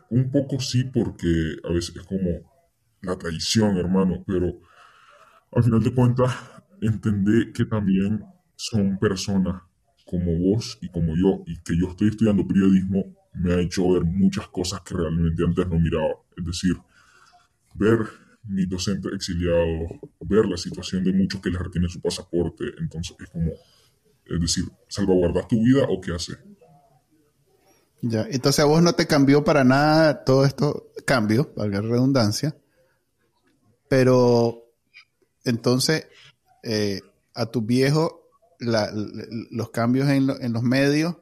[SPEAKER 3] un poco sí, porque a veces es como la traición, hermano, pero al final de cuentas, entendé que también son personas como vos y como yo, y que yo estoy estudiando periodismo, me ha hecho ver muchas cosas que realmente antes no miraba. Es decir, ver mi docente exiliado, ver la situación de muchos que les retienen su pasaporte. Entonces es como, es decir, ¿salvaguardas tu vida o qué haces?
[SPEAKER 1] Ya, entonces a vos no te cambió para nada todo esto, cambio, valga la redundancia, pero entonces eh, a tu viejo los cambios en, en los medios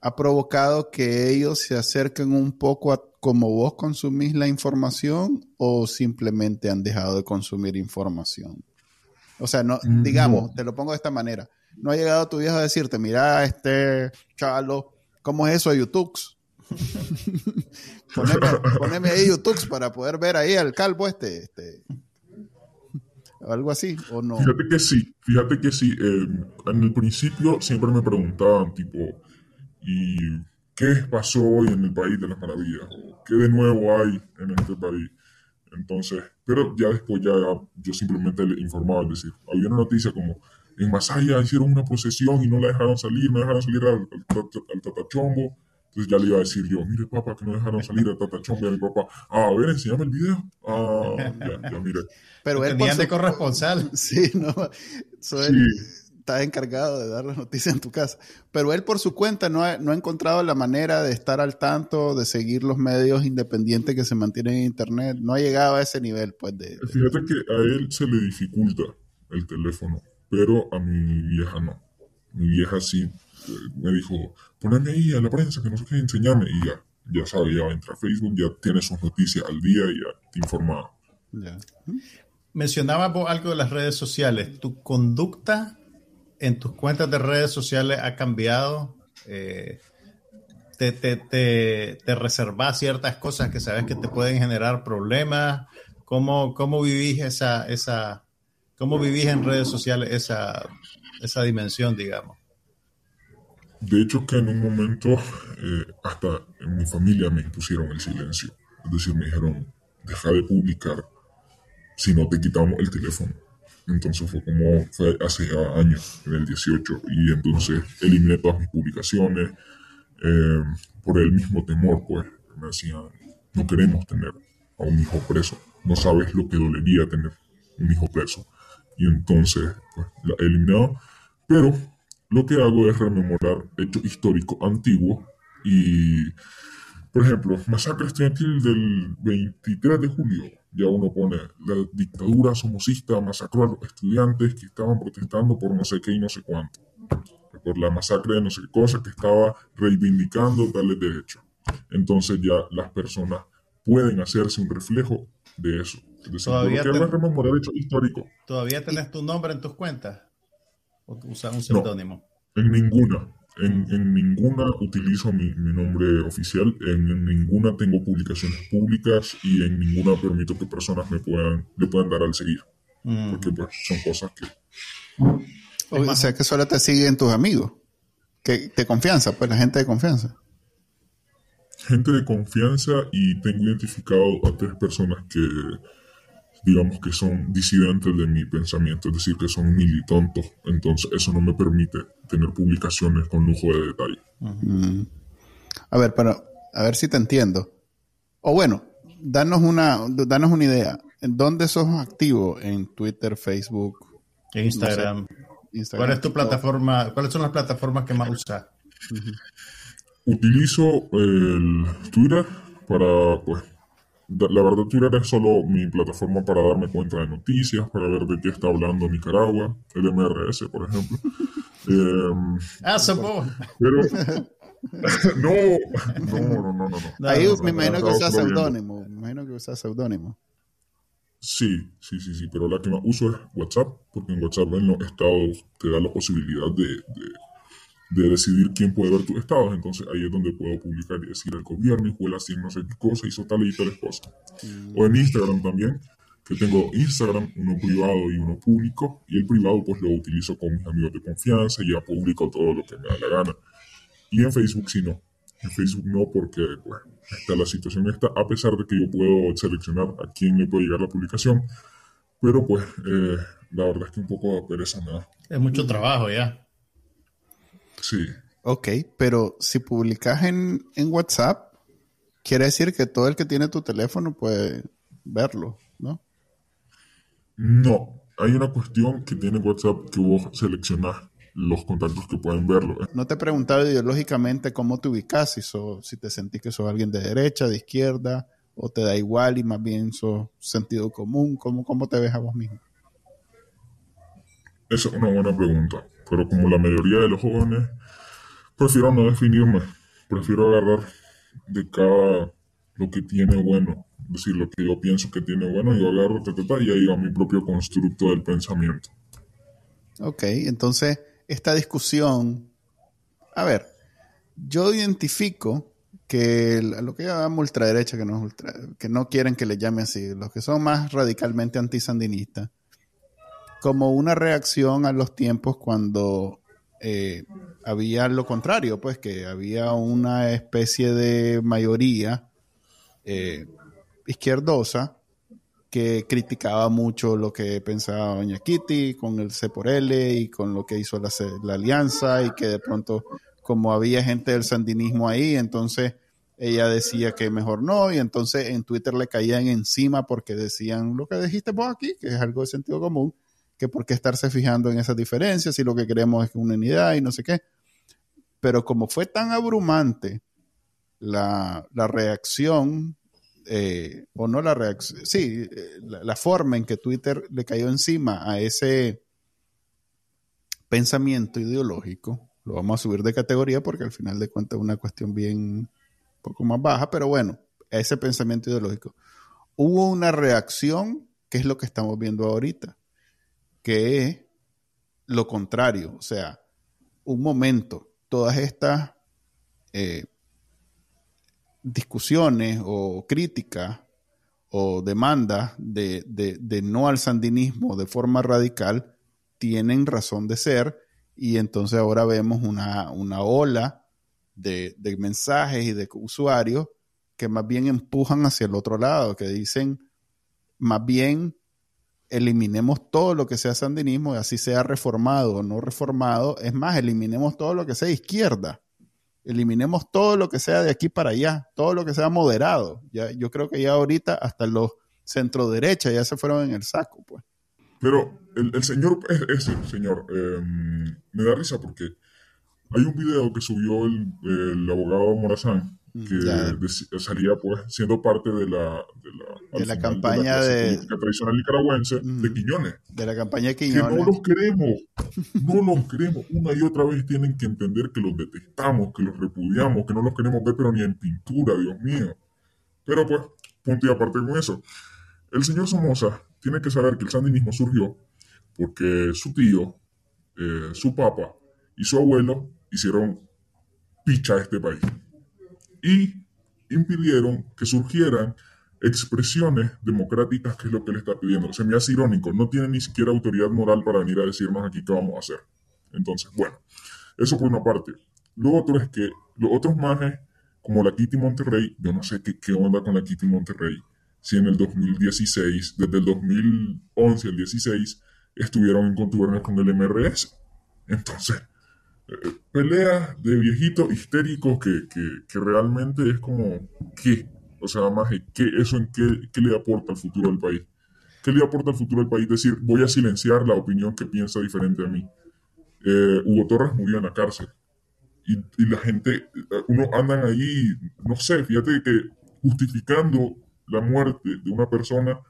[SPEAKER 1] ha provocado que ellos se acerquen un poco a como vos consumís la información o simplemente han dejado de consumir información? O sea, no, mm, digamos, te lo pongo de esta manera. No ha llegado tu viejo a decirte, mira, este chalo, ¿cómo es eso de YouTube? poneme, ahí YouTube para poder ver ahí al calvo este, este. Algo así, ¿o no?
[SPEAKER 3] Fíjate que sí, fíjate que sí. Eh, en el principio siempre me preguntaban, tipo, ¿y qué pasó hoy en el país de las maravillas? ¿Qué de nuevo hay en este país? Entonces, pero ya después ya yo simplemente le informaba, es decir, había una noticia como en Masaya hicieron una procesión y no la dejaron salir, no dejaron salir al, tatachombo. Entonces ya le iba a decir yo, mire papá, que no dejaron salir al tatachombo y a mi papá, ah, a ver, enséñame el video. Ah, ya, ya mire.
[SPEAKER 2] Pero él de corresponsal.
[SPEAKER 1] Sí, no. Soy, está encargado de dar las noticias en tu casa. Pero él por su cuenta no ha, no ha encontrado la manera de estar al tanto, de seguir los medios independientes que se mantienen en Internet. No ha llegado a ese nivel, pues, de...
[SPEAKER 3] Fíjate que a él se le dificulta el teléfono, pero a mi vieja no. Mi vieja sí eh, me dijo, poneme ahí a la prensa, que no sé qué, enseñame. Y ya, ya sabe, ya entra a Facebook, ya tiene sus noticias al día y ya te informa. Ya.
[SPEAKER 2] Mencionaba algo de las redes sociales. ¿Tu conducta en tus cuentas de redes sociales ha cambiado? Eh, te, te, te, reservas ciertas cosas que sabes que te pueden generar problemas? ¿Cómo, cómo vivís esa, esa, cómo vivís en redes sociales esa, esa dimensión, digamos?
[SPEAKER 3] De hecho, que en un momento eh, hasta en mi familia me impusieron el silencio. Es decir, me dijeron, deja de publicar si no te quitamos el teléfono. Entonces fue como, fue hace años, en el 18, y entonces eliminé todas mis publicaciones eh, por el mismo temor, pues. Me decían, no queremos tener a un hijo preso, no sabes lo que dolería tener un hijo preso. Y entonces, pues, la he eliminado, pero lo que hago es rememorar hechos históricos antiguos y Por ejemplo, masacre estudiantil del 23 de julio. Ya uno pone, la dictadura somocista masacró a los estudiantes que estaban protestando por no sé qué y no sé cuánto. Por la masacre de no sé qué cosa que estaba reivindicando tales derechos. Entonces ya las personas pueden hacerse un reflejo de eso. Es decir,
[SPEAKER 2] Todavía
[SPEAKER 3] lo que
[SPEAKER 2] te-
[SPEAKER 3] es rememorar hechos históricos.
[SPEAKER 2] ¿Todavía tenés tu nombre en tus cuentas? ¿O usas un seudónimo?
[SPEAKER 3] En ninguna. En, en ninguna utilizo mi, mi nombre oficial, en, en ninguna tengo publicaciones públicas y en ninguna permito que personas me puedan, le puedan dar al seguir.
[SPEAKER 2] Mm.
[SPEAKER 3] Porque pues son cosas que...
[SPEAKER 1] O sea que solo te siguen tus amigos. Que de confianza, pues la gente de confianza.
[SPEAKER 3] Gente de confianza y tengo identificado a tres personas que digamos que son disidentes de mi pensamiento, es decir, que son militontos. Entonces eso no me permite tener publicaciones con lujo de detalle.
[SPEAKER 1] A ver, pero a ver si te entiendo. O bueno, danos una, danos una idea. ¿En dónde sos activo? ¿En Twitter, Facebook,
[SPEAKER 2] En Instagram.
[SPEAKER 1] Instagram?
[SPEAKER 2] ¿Cuál es tu plataforma? ¿Cuáles son las plataformas que más usas?
[SPEAKER 3] Utilizo el Twitter para, pues, la verdad Twitter es solo mi plataforma para darme cuenta de noticias, para ver de qué está hablando Nicaragua, el MRS, por ejemplo. Em,
[SPEAKER 2] Ah,
[SPEAKER 3] pero... no, no, no, no, no. no.
[SPEAKER 1] Ahí
[SPEAKER 2] No,
[SPEAKER 1] me imagino que usas seudónimo. Me imagino que usas seudónimo.
[SPEAKER 3] Sí, sí, sí, sí, pero la que más uso es WhatsApp, porque en WhatsApp en los estados te da la posibilidad de, de, de decidir quién puede ver tus estados, entonces ahí es donde puedo publicar y decir el gobierno de la cien no sé qué cosa, hizo tal y tales cosas. O en Instagram también, que tengo Instagram, uno privado y uno público, y el privado pues lo utilizo con mis amigos de confianza y ya publico todo lo que me da la gana. Y en Facebook sí no. En Facebook no porque, bueno, está la situación esta, a pesar de que yo puedo seleccionar a quién le puede llegar la publicación, pero pues eh, la verdad es que un poco de pereza me da.
[SPEAKER 2] Es mucho trabajo ya.
[SPEAKER 3] Sí,
[SPEAKER 1] Ok, pero si publicas en, en WhatsApp, quiere decir que todo el que tiene tu teléfono puede verlo, ¿no?
[SPEAKER 3] no. Hay una cuestión que tiene WhatsApp que vos seleccionás los contactos que pueden verlo.
[SPEAKER 1] No te he preguntado ideológicamente cómo te ubicas, si, sos- si te sentís que sos alguien de derecha, de izquierda, o te da igual y más bien sos sentido común, ¿cómo, cómo te ves a vos mismo?
[SPEAKER 3] Esa es una buena pregunta, pero como la mayoría de los jóvenes, prefiero no definirme, prefiero agarrar de cada lo que tiene bueno, es decir, lo que yo pienso que tiene bueno, yo agarro ta, y ahí va mi propio constructo del pensamiento.
[SPEAKER 1] Ok, entonces esta discusión, a ver, yo identifico que lo que llamamos ultraderecha, que no, ultra- que no quieren que le llame así, los que son más radicalmente antisandinistas, como una reacción a los tiempos cuando eh, había lo contrario, pues que había una especie de mayoría eh, izquierdosa que criticaba mucho lo que pensaba Doña Kitty con el C por L y con lo que hizo la, la alianza y que de pronto como había gente del sandinismo ahí, entonces ella decía que mejor no y entonces en Twitter le caían encima porque decían lo que dijiste vos aquí, que es algo de sentido común, que por qué estarse fijando en esas diferencias si lo que queremos es una unidad y no sé qué. Pero como fue tan abrumante la, la reacción eh, o no la reacción, sí, eh, la, forma en que Twitter le cayó encima a ese pensamiento ideológico, lo vamos a subir de categoría porque al final de cuentas es una cuestión bien poco más baja, pero bueno, ese pensamiento ideológico. Hubo una reacción que es lo que estamos viendo ahorita, que es lo contrario, o sea, un momento, todas estas eh, discusiones o críticas o demandas de, de- de no al sandinismo de forma radical tienen razón de ser y entonces ahora vemos una, una ola de, de mensajes y de usuarios que más bien empujan hacia el otro lado, que dicen más bien eliminemos todo lo que sea sandinismo, y así sea reformado o no reformado, es más, eliminemos todo lo que sea izquierda eliminemos todo lo que sea de aquí para allá, todo lo que sea moderado. Ya, yo creo que ya ahorita hasta los centro derecha ya se fueron en el saco, pues.
[SPEAKER 3] Pero el, el señor, es- ese señor, eh, me da risa porque hay un video que subió el, el abogado Morazán Que salía pues siendo parte de la,
[SPEAKER 1] de la, campaña de,
[SPEAKER 3] tradicional nicaragüense de Quiñones.
[SPEAKER 1] De la campaña de Quiñones.
[SPEAKER 3] Que no los queremos, no los queremos. Una y otra vez tienen que entender que los detestamos, que los repudiamos, que no los queremos ver, pero ni en pintura, Dios mío. Pero pues, punto y aparte con eso. El señor Somoza tiene que saber que el sandinismo surgió porque su tío, eh, su papá y su abuelo hicieron picha a este país y impidieron que surgieran expresiones democráticas, que es lo que él está pidiendo. Se me hace irónico, no tiene ni siquiera autoridad moral para venir a decirnos aquí qué vamos a hacer. Entonces, bueno, eso por una parte. Lo otro es que los otros majes, como la Kitty Monterrey, yo no sé qué, qué onda con la Kitty Monterrey, si en el 2016, desde el 2011 al 16, estuvieron en contubernio con el MRS. Entonces, peleas de viejitos histéricos que, que, realmente es como, ¿qué? O sea, más, ¿qué, ¿eso en qué, qué, le aporta al futuro del país? ¿Qué le aporta al futuro del país? Decir, voy a silenciar la opinión que piensa diferente a mí. Eh, Hugo Torres murió en la cárcel. Y, y, la gente, uno andan ahí, no sé, fíjate que justificando la muerte de una persona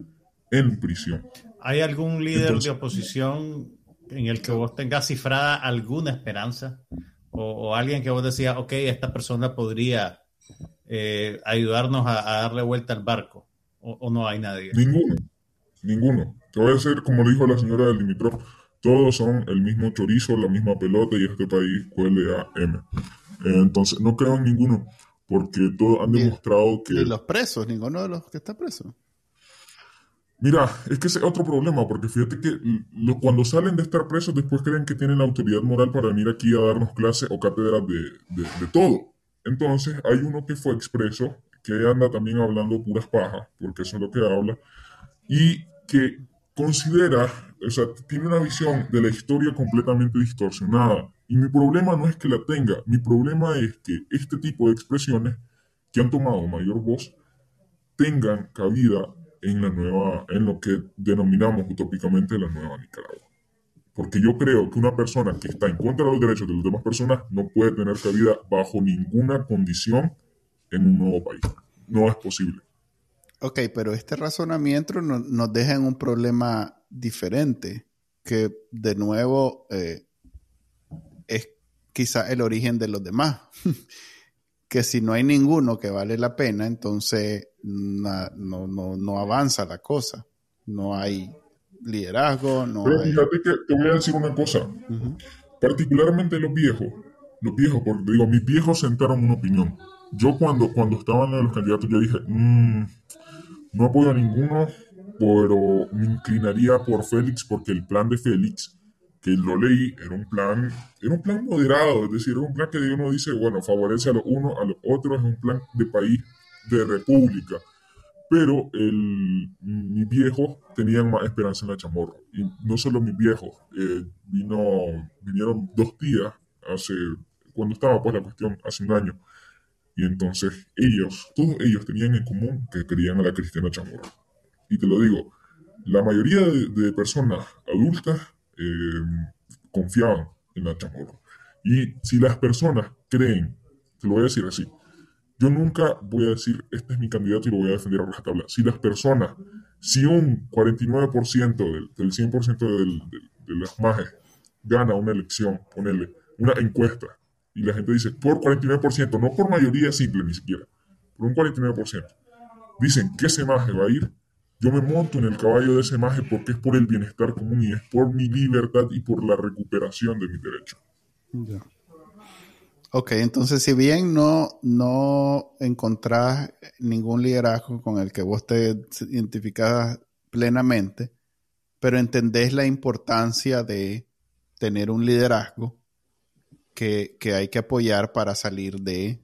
[SPEAKER 3] en prisión.
[SPEAKER 2] ¿Hay algún líder de oposición en el que vos tengas cifrada alguna esperanza o, alguien que vos decías, ok, esta persona podría eh, ayudarnos a, darle vuelta al barco o, no hay nadie?
[SPEAKER 3] Ninguno, ninguno. Te voy a decir, como dijo la señora del Dimitrov, todos son el mismo chorizo, la misma pelota y este país huele a M. entonces, no creo en ninguno, porque todos han demostrado que...
[SPEAKER 1] Y los presos, ninguno de los que está preso.
[SPEAKER 3] Mira, es que es otro problema, porque fíjate que cuando salen de estar presos después creen que tienen la autoridad moral para venir aquí a darnos clases o cátedras de, de, todo. Entonces hay uno que fue expreso, que anda también hablando puras pajas, porque eso es lo que habla, y que considera, o sea, tiene una visión de la historia completamente distorsionada. Y mi problema no es que la tenga, mi problema es que este tipo de expresiones que han tomado mayor voz tengan cabida en, la nueva, en lo que denominamos utópicamente la nueva Nicaragua. Porque yo creo que una persona que está en contra de los derechos de las demás personas no puede tener cabida bajo ninguna condición en un nuevo país. No es posible.
[SPEAKER 1] Ok, pero este razonamiento nos deja en un problema diferente, que de nuevo eh, es quizá el origen de los demás. que si no hay ninguno que vale la pena, entonces no, no, no, avanza la cosa. No hay liderazgo, no
[SPEAKER 3] Pero fíjate que te voy a decir una cosa. Particularmente los viejos, los viejos, porque digo, mis viejos sentaron una opinión. Yo cuando, cuando estaban los candidatos, yo dije, mm, no apoyo a ninguno, pero me inclinaría por Félix porque el plan de Félix que lo leí, era un plan, era un plan moderado, es decir, era un plan que uno dice, bueno, favorece a los unos, a los otros, es un plan de país, de república. Pero el, mis viejos tenían más esperanza en la chamorra. Y no solo mis viejos, eh, vino, vinieron dos días hace, cuando estaba pues la cuestión, hace un año. Y entonces ellos, todos ellos tenían en común que querían a la Cristiana Chamorra. Y te lo digo, la mayoría de personas adultas eh, confiaban en la chamorra. Y si las personas creen, te lo voy a decir así, yo nunca voy a decir, este es mi candidato y lo voy a defender a rajatabla. Si las personas, si un 49% del, del 100% del, de las majes gana una elección, ponele, una encuesta, y la gente dice, por 49%, no por mayoría simple ni siquiera, por un 49%, dicen que ese maje va a ir, yo me monto en el caballo de ese maje porque es por el bienestar común y es por mi libertad y por la recuperación de mi derecho.
[SPEAKER 1] Ok, entonces si bien no, no encontrás ningún liderazgo con el que vos te identificás plenamente, pero entendés la importancia de tener un liderazgo que, que hay que apoyar para salir de,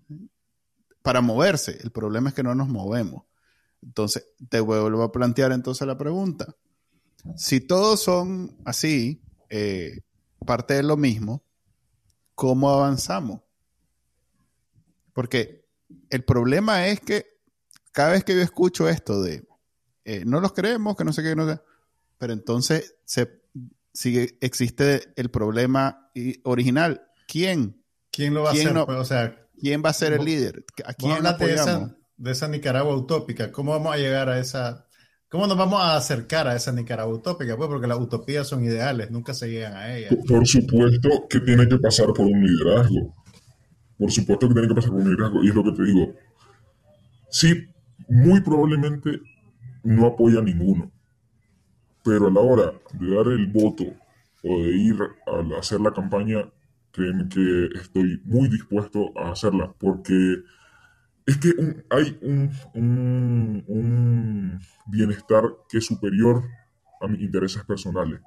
[SPEAKER 1] para moverse. El problema es que no nos movemos. Entonces, te vuelvo a plantear entonces la pregunta. Si todos son así, eh, parte de lo mismo, ¿cómo avanzamos? Porque el problema es que cada vez que yo escucho esto de eh, no los creemos, que no sé qué, no sé, pero entonces se, sigue, existe el problema original. ¿Quién?
[SPEAKER 2] ¿Quién lo va a hacer? Pues, o sea,
[SPEAKER 1] ¿Quién va a ser el líder? ¿A quién
[SPEAKER 2] de esa, de esa Nicaragua utópica. ¿Cómo vamos a llegar a esa... ¿Cómo nos vamos a acercar a esa Nicaragua utópica? Pues porque las utopías son ideales, nunca se llegan a ellas.
[SPEAKER 3] Por supuesto que tiene que pasar por un liderazgo. Por supuesto que tiene que pasar por un liderazgo. Y es lo que te digo. Sí, muy probablemente no apoya a ninguno. Pero a la hora de dar el voto o de ir a hacer la campaña, créeme que estoy muy dispuesto a hacerla, porque es que hay un, bienestar que es superior a mis intereses personales.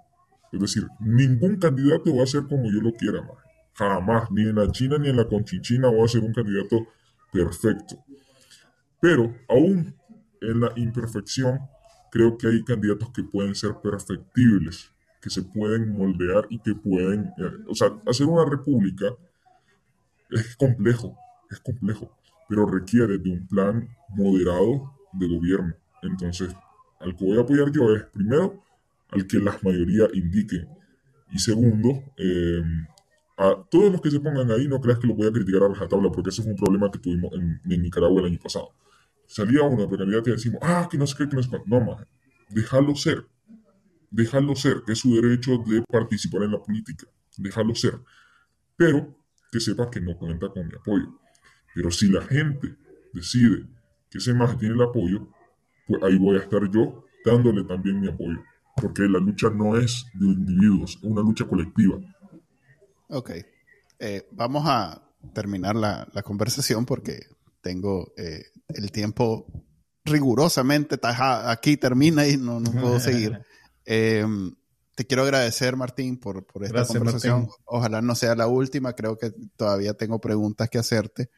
[SPEAKER 3] Es decir, ningún candidato va a ser como yo lo quiera, más. jamás, ni en la China ni en la Conchichina va a ser un candidato perfecto. Pero aún en la imperfección, creo que hay candidatos que pueden ser perfectibles que se pueden moldear y que pueden, eh, o sea, hacer una república es complejo, es complejo, pero requiere de un plan moderado de gobierno. Entonces, al que voy a apoyar yo es, primero, al que la mayoría indique, y segundo, eh, a todos los que se pongan ahí, no creas que lo voy a criticar a tabla porque ese fue un problema que tuvimos en, Nicaragua el año pasado. Salía una precandidata y decimos, ah, que no sé qué, que no sé. No, más, déjalo ser déjalo ser, que es su derecho de participar en la política, déjalo ser, pero que sepa que no cuenta con mi apoyo. Pero si la gente decide que ese más tiene el apoyo, pues ahí voy a estar yo dándole también mi apoyo, porque la lucha no es de individuos, es una lucha colectiva.
[SPEAKER 1] Ok, eh, vamos a terminar la, conversación porque tengo eh, el tiempo rigurosamente aquí termina y no, no puedo seguir. Em, te quiero agradecer, Martín, por, por esta conversación. Ojalá no sea la última, creo que todavía tengo preguntas que hacerte.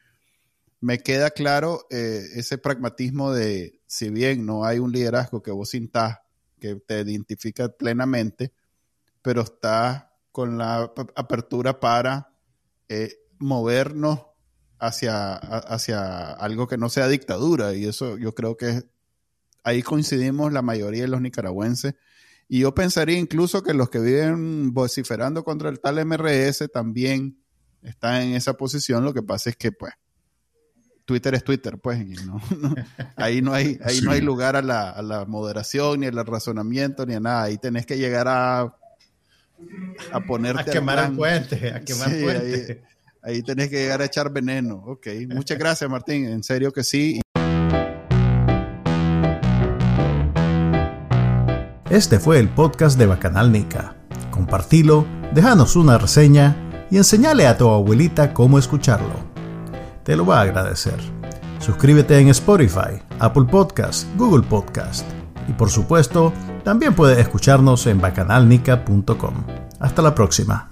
[SPEAKER 1] Me queda claro eh, ese pragmatismo de, si bien no hay un liderazgo que vos sintás, que te identifica plenamente, pero estás con la apertura para eh, movernos hacia, hacia algo que no sea dictadura. Y eso yo creo que ahí coincidimos la mayoría de los nicaragüenses y yo pensaría incluso que los que viven vociferando contra el tal MRS también están en esa posición. Lo que pasa es que, pues, Twitter es Twitter, pues, ahí no hay, ahí no hay lugar a la, moderación, ni al razonamiento, ni a nada. Ahí tenés que llegar a, a ponerte.
[SPEAKER 2] A quemar el puente, a quemar
[SPEAKER 1] puente. Ahí, ahí, tenés que llegar a echar veneno. Ok, muchas gracias, Martín. En serio que sí.
[SPEAKER 2] Este fue el podcast de Bacanal Nica. Compartilo, déjanos una reseña y enseñale a tu abuelita cómo escucharlo. Te lo va a agradecer. Suscríbete en Spotify, Apple Podcast, Google Podcast y por supuesto, también puedes escucharnos en bacanalnica.com. Hasta la próxima.